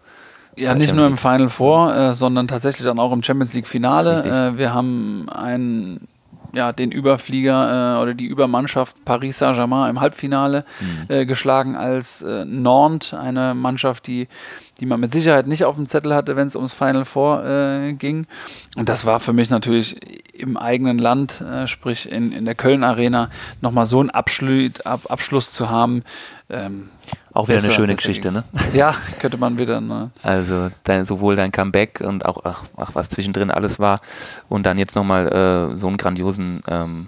Ja, nicht nur im Final Four, äh, sondern tatsächlich dann auch im Champions League Finale. Äh, wir haben einen ja, den Überflieger äh, oder die Übermannschaft Paris Saint-Germain im Halbfinale mhm. äh, geschlagen als äh, Nantes, eine Mannschaft, die die man mit Sicherheit nicht auf dem Zettel hatte, wenn es ums Final Four äh, ging. Und das war für mich natürlich im eigenen Land, äh, sprich in, in der Köln Arena, nochmal so einen Abschluss, Ab, Abschluss zu haben. Ähm, auch wieder besser, eine schöne Geschichte, ne? Ja, könnte man wieder. Ne? Also dein, sowohl dein Comeback und auch, ach, ach, was zwischendrin alles war und dann jetzt nochmal äh, so einen grandiosen ähm,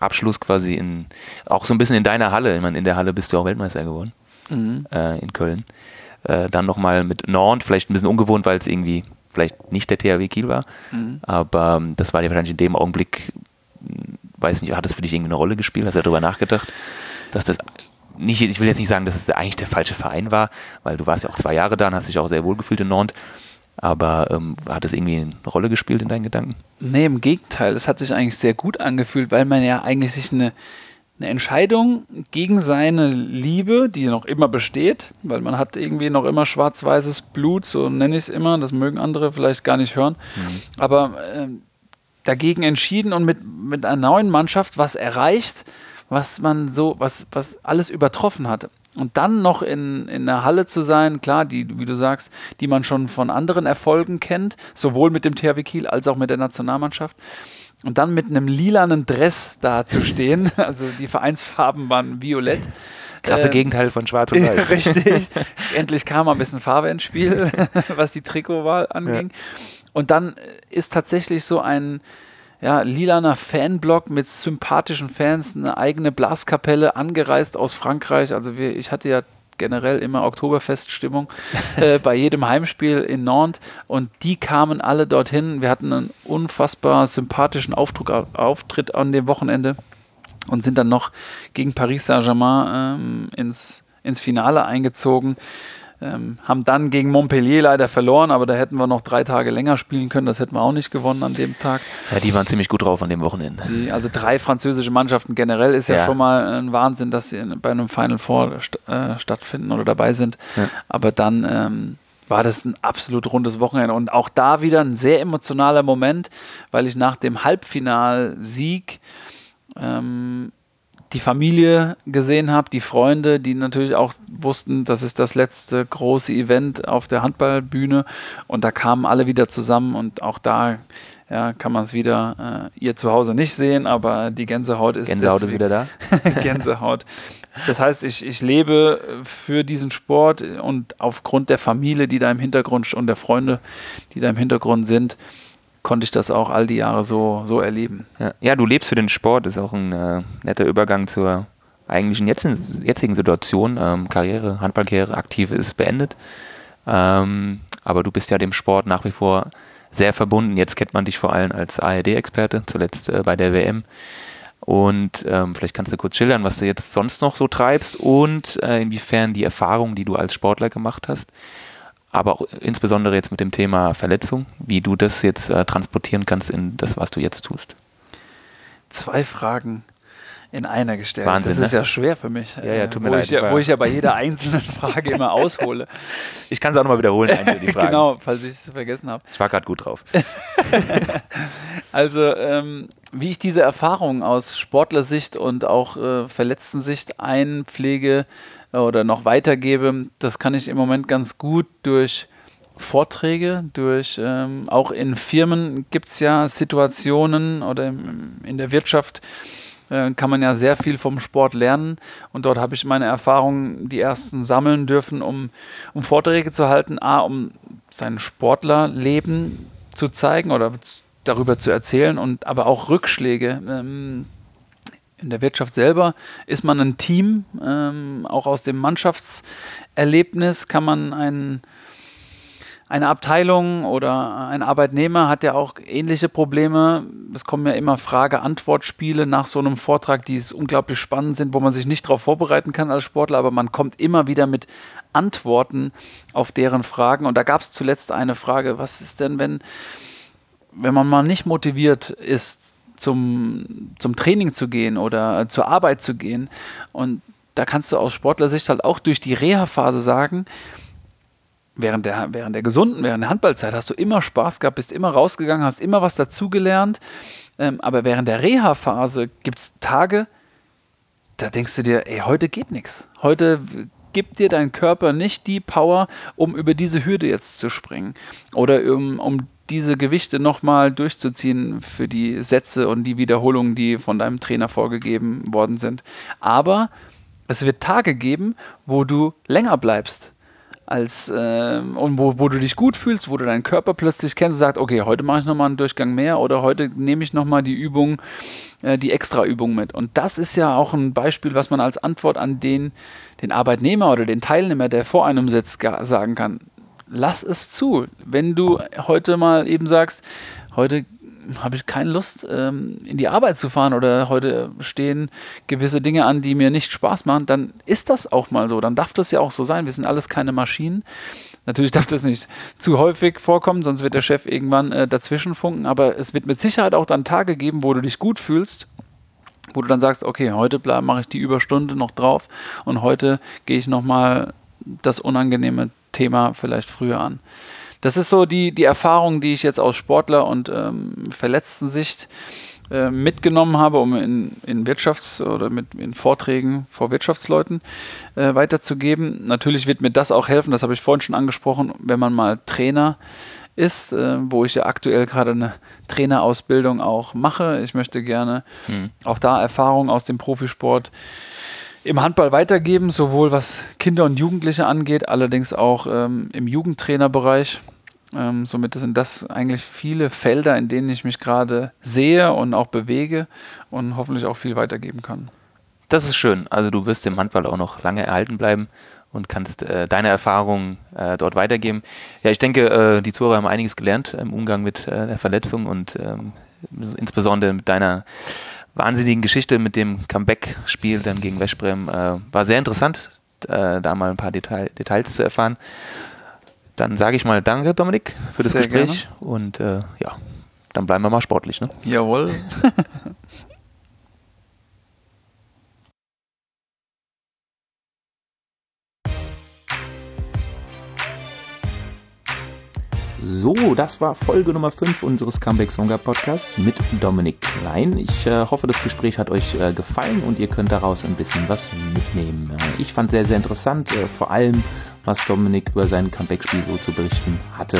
Abschluss quasi in, auch so ein bisschen in deiner Halle. Ich meine, in der Halle bist du auch Weltmeister geworden, mhm. äh, in Köln. Äh, dann nochmal mit Nantes, vielleicht ein bisschen ungewohnt, weil es irgendwie vielleicht nicht der THW Kiel war. Mhm. Aber ähm, das war dir wahrscheinlich in dem Augenblick, hm, weiß nicht, hat das für dich irgendwie eine Rolle gespielt? Hast du darüber nachgedacht, dass das nicht, ich will jetzt nicht sagen, dass es eigentlich der falsche Verein war, weil du warst ja auch zwei Jahre da und hast dich auch sehr wohl gefühlt in Nantes. Aber ähm, hat das irgendwie eine Rolle gespielt in deinen Gedanken? Nee, im Gegenteil. Es hat sich eigentlich sehr gut angefühlt, weil man ja eigentlich sich eine eine Entscheidung gegen seine Liebe, die noch immer besteht, weil man hat irgendwie noch immer schwarz-weißes Blut, so nenne ich es immer, das mögen andere vielleicht gar nicht hören, mhm. aber äh, dagegen entschieden und mit, mit einer neuen Mannschaft was erreicht, was man so, was, was alles übertroffen hat. Und dann noch in, in der Halle zu sein, klar, die, wie du sagst, die man schon von anderen Erfolgen kennt, sowohl mit dem THW Kiel als auch mit der Nationalmannschaft und dann mit einem lilanen Dress da zu stehen, also die Vereinsfarben waren violett. Krasse äh, Gegenteil von Schwarz und Weiß. Richtig. Endlich kam ein bisschen Farbe ins Spiel, was die Trikotwahl anging. Ja. Und dann ist tatsächlich so ein ja, lilaner Fanblock mit sympathischen Fans, eine eigene Blaskapelle angereist aus Frankreich. Also wir, ich hatte ja generell immer Oktoberfeststimmung äh, bei jedem Heimspiel in Nantes und die kamen alle dorthin. Wir hatten einen unfassbar sympathischen Aufdruck, Auftritt an dem Wochenende und sind dann noch gegen Paris Saint-Germain ähm, ins, ins Finale eingezogen. Ähm, haben dann gegen Montpellier leider verloren, aber da hätten wir noch drei Tage länger spielen können. Das hätten wir auch nicht gewonnen an dem Tag. Ja, die waren ziemlich gut drauf an dem Wochenende. Die, also drei französische Mannschaften generell ist ja, ja, schon mal ein Wahnsinn, dass sie bei einem Final Four st äh, stattfinden oder dabei sind. Ja. Aber dann ähm, war das ein absolut rundes Wochenende und auch da wieder ein sehr emotionaler Moment, weil ich nach dem Halbfinalsieg ähm, die Familie gesehen habe, die Freunde, die natürlich auch wussten, das ist das letzte große Event auf der Handballbühne und da kamen alle wieder zusammen und auch da ja, kann man es wieder äh, ihr zu Hause nicht sehen, aber die Gänsehaut ist Gänsehaut ist wieder da. Gänsehaut. Das heißt, ich, ich lebe für diesen Sport und aufgrund der Familie, die da im Hintergrund und der Freunde, die da im Hintergrund sind, konnte ich das auch all die Jahre so, so erleben. Ja. ja du lebst für den Sport, ist auch ein äh, netter Übergang zur eigentlichen jetzigen, jetzigen Situation. Ähm, Karriere, Handballkarriere, aktive ist beendet. Ähm, aber du bist ja dem Sport nach wie vor sehr verbunden. Jetzt kennt man dich vor allem als ARD-Experte, zuletzt äh, bei der WM. Und ähm, vielleicht kannst du kurz schildern, was du jetzt sonst noch so treibst und äh, inwiefern die Erfahrungen, die du als Sportler gemacht hast, aber auch insbesondere jetzt mit dem Thema Verletzung, wie du das jetzt äh, transportieren kannst in das, was du jetzt tust. Zwei Fragen in einer gestellt. Wahnsinn, das ist ne? ja schwer für mich. Ja, ja, tut mir wo leid. Ich ja, wo ich ja bei jeder einzelnen Frage immer aushole. Ich kann es auch nochmal wiederholen, die Frage. genau, falls ich es vergessen habe. Ich war gerade gut drauf. also, ähm, wie ich diese Erfahrung aus Sportlersicht und auch äh, Verletzten-Sicht einpflege, oder noch weitergebe, das kann ich im Moment ganz gut durch Vorträge, durch ähm, auch in Firmen gibt es ja Situationen oder in der Wirtschaft äh, kann man ja sehr viel vom Sport lernen. Und dort habe ich meine Erfahrungen, die ersten sammeln dürfen, um, um Vorträge zu halten, A, um sein Sportlerleben zu zeigen oder darüber zu erzählen und aber auch Rückschläge. Ähm, in der Wirtschaft selber ist man ein Team, ähm, auch aus dem Mannschaftserlebnis kann man einen eine Abteilung oder ein Arbeitnehmer hat ja auch ähnliche Probleme. Es kommen ja immer Frage-Antwort-Spiele nach so einem Vortrag, die unglaublich spannend sind, wo man sich nicht darauf vorbereiten kann als Sportler, aber man kommt immer wieder mit Antworten auf deren Fragen. Und da gab es zuletzt eine Frage, was ist denn, wenn, wenn man mal nicht motiviert ist, zum, zum Training zu gehen oder zur Arbeit zu gehen? Und da kannst du aus Sportlersicht halt auch durch die Reha-Phase sagen, während der, während der gesunden, während der Handballzeit hast du immer Spaß gehabt, bist immer rausgegangen, hast immer was dazugelernt. Ähm, aber während der Reha-Phase gibt es Tage, da denkst du dir, ey, heute geht nichts. Heute gibt dir dein Körper nicht die Power, um über diese Hürde jetzt zu springen. Oder um, um diese Gewichte nochmal durchzuziehen für die Sätze und die Wiederholungen, die von deinem Trainer vorgegeben worden sind. Aber es wird Tage geben, wo du länger bleibst als äh, und wo, wo du dich gut fühlst, wo du deinen Körper plötzlich kennst und sagst, okay, heute mache ich nochmal einen Durchgang mehr oder heute nehme ich nochmal die Übung, äh, die Extra-Übung mit. Und das ist ja auch ein Beispiel, was man als Antwort an den, den Arbeitnehmer oder den Teilnehmer, der vor einem sitzt, sagen kann. Lass es zu. Wenn du heute mal eben sagst, heute habe ich keine Lust, ähm, in die Arbeit zu fahren oder heute stehen gewisse Dinge an, die mir nicht Spaß machen, dann ist das auch mal so. Dann darf das ja auch so sein. Wir sind alles keine Maschinen. Natürlich darf das nicht zu häufig vorkommen, sonst wird der Chef irgendwann äh, dazwischen funken. Aber es wird mit Sicherheit auch dann Tage geben, wo du dich gut fühlst, wo du dann sagst, okay, heute mache ich die Überstunde noch drauf und heute gehe ich nochmal das unangenehme Thema vielleicht früher an. Das ist so die, die Erfahrung, die ich jetzt aus Sportler- und ähm, Verletzten-Sicht äh, mitgenommen habe, um in, in Wirtschafts- oder mit, in Vorträgen vor Wirtschaftsleuten äh, weiterzugeben. Natürlich wird mir das auch helfen, das habe ich vorhin schon angesprochen, wenn man mal Trainer ist, äh, wo ich ja aktuell gerade eine Trainerausbildung auch mache. Ich möchte gerne mhm. auch da Erfahrungen aus dem Profisport im Handball weitergeben, sowohl was Kinder und Jugendliche angeht, allerdings auch ähm, im Jugendtrainerbereich. Ähm, somit sind das eigentlich viele Felder, in denen ich mich gerade sehe und auch bewege und hoffentlich auch viel weitergeben kann. Das ist schön. Also du wirst im Handball auch noch lange erhalten bleiben und kannst äh, deine Erfahrungen äh, dort weitergeben. Ja, ich denke, äh, die Zuhörer haben einiges gelernt im Umgang mit äh, der Verletzung und ähm, insbesondere mit deiner wahnsinnigen Geschichte mit dem Comeback-Spiel dann gegen Westbrem. Äh, war sehr interessant, äh, da mal ein paar Detail, Details zu erfahren. Dann sage ich mal Danke, Dominik, für das Sehr Gespräch. Gerne. Und äh, ja, dann bleiben wir mal sportlich. Ne? Jawohl. So, das war Folge Nummer 5 unseres Comeback Songer Podcasts mit Dominik Klein. Ich äh, hoffe, das Gespräch hat euch äh, gefallen und ihr könnt daraus ein bisschen was mitnehmen. Äh, ich fand sehr, sehr interessant, äh, vor allem, was Dominik über sein Comeback-Spiel so zu berichten hatte.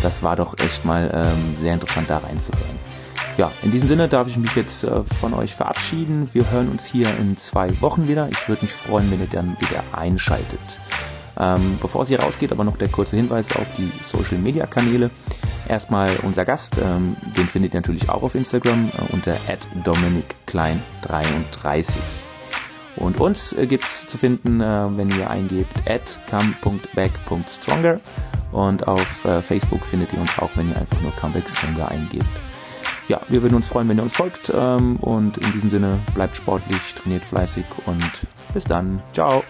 Das war doch echt mal ähm, sehr interessant, da reinzuhören. Ja, in diesem Sinne darf ich mich jetzt äh, von euch verabschieden. Wir hören uns hier in zwei Wochen wieder. Ich würde mich freuen, wenn ihr dann wieder einschaltet. Ähm, bevor es hier rausgeht, aber noch der kurze Hinweis auf die Social Media Kanäle. Erstmal unser Gast, ähm, den findet ihr natürlich auch auf Instagram äh, unter dominicklein33. Und uns äh, gibt es zu finden, äh, wenn ihr eingebt come.back.stronger und auf äh, Facebook findet ihr uns auch, wenn ihr einfach nur Comeback Stronger eingebt. Ja, wir würden uns freuen, wenn ihr uns folgt ähm, und in diesem Sinne bleibt sportlich, trainiert fleißig und bis dann. Ciao.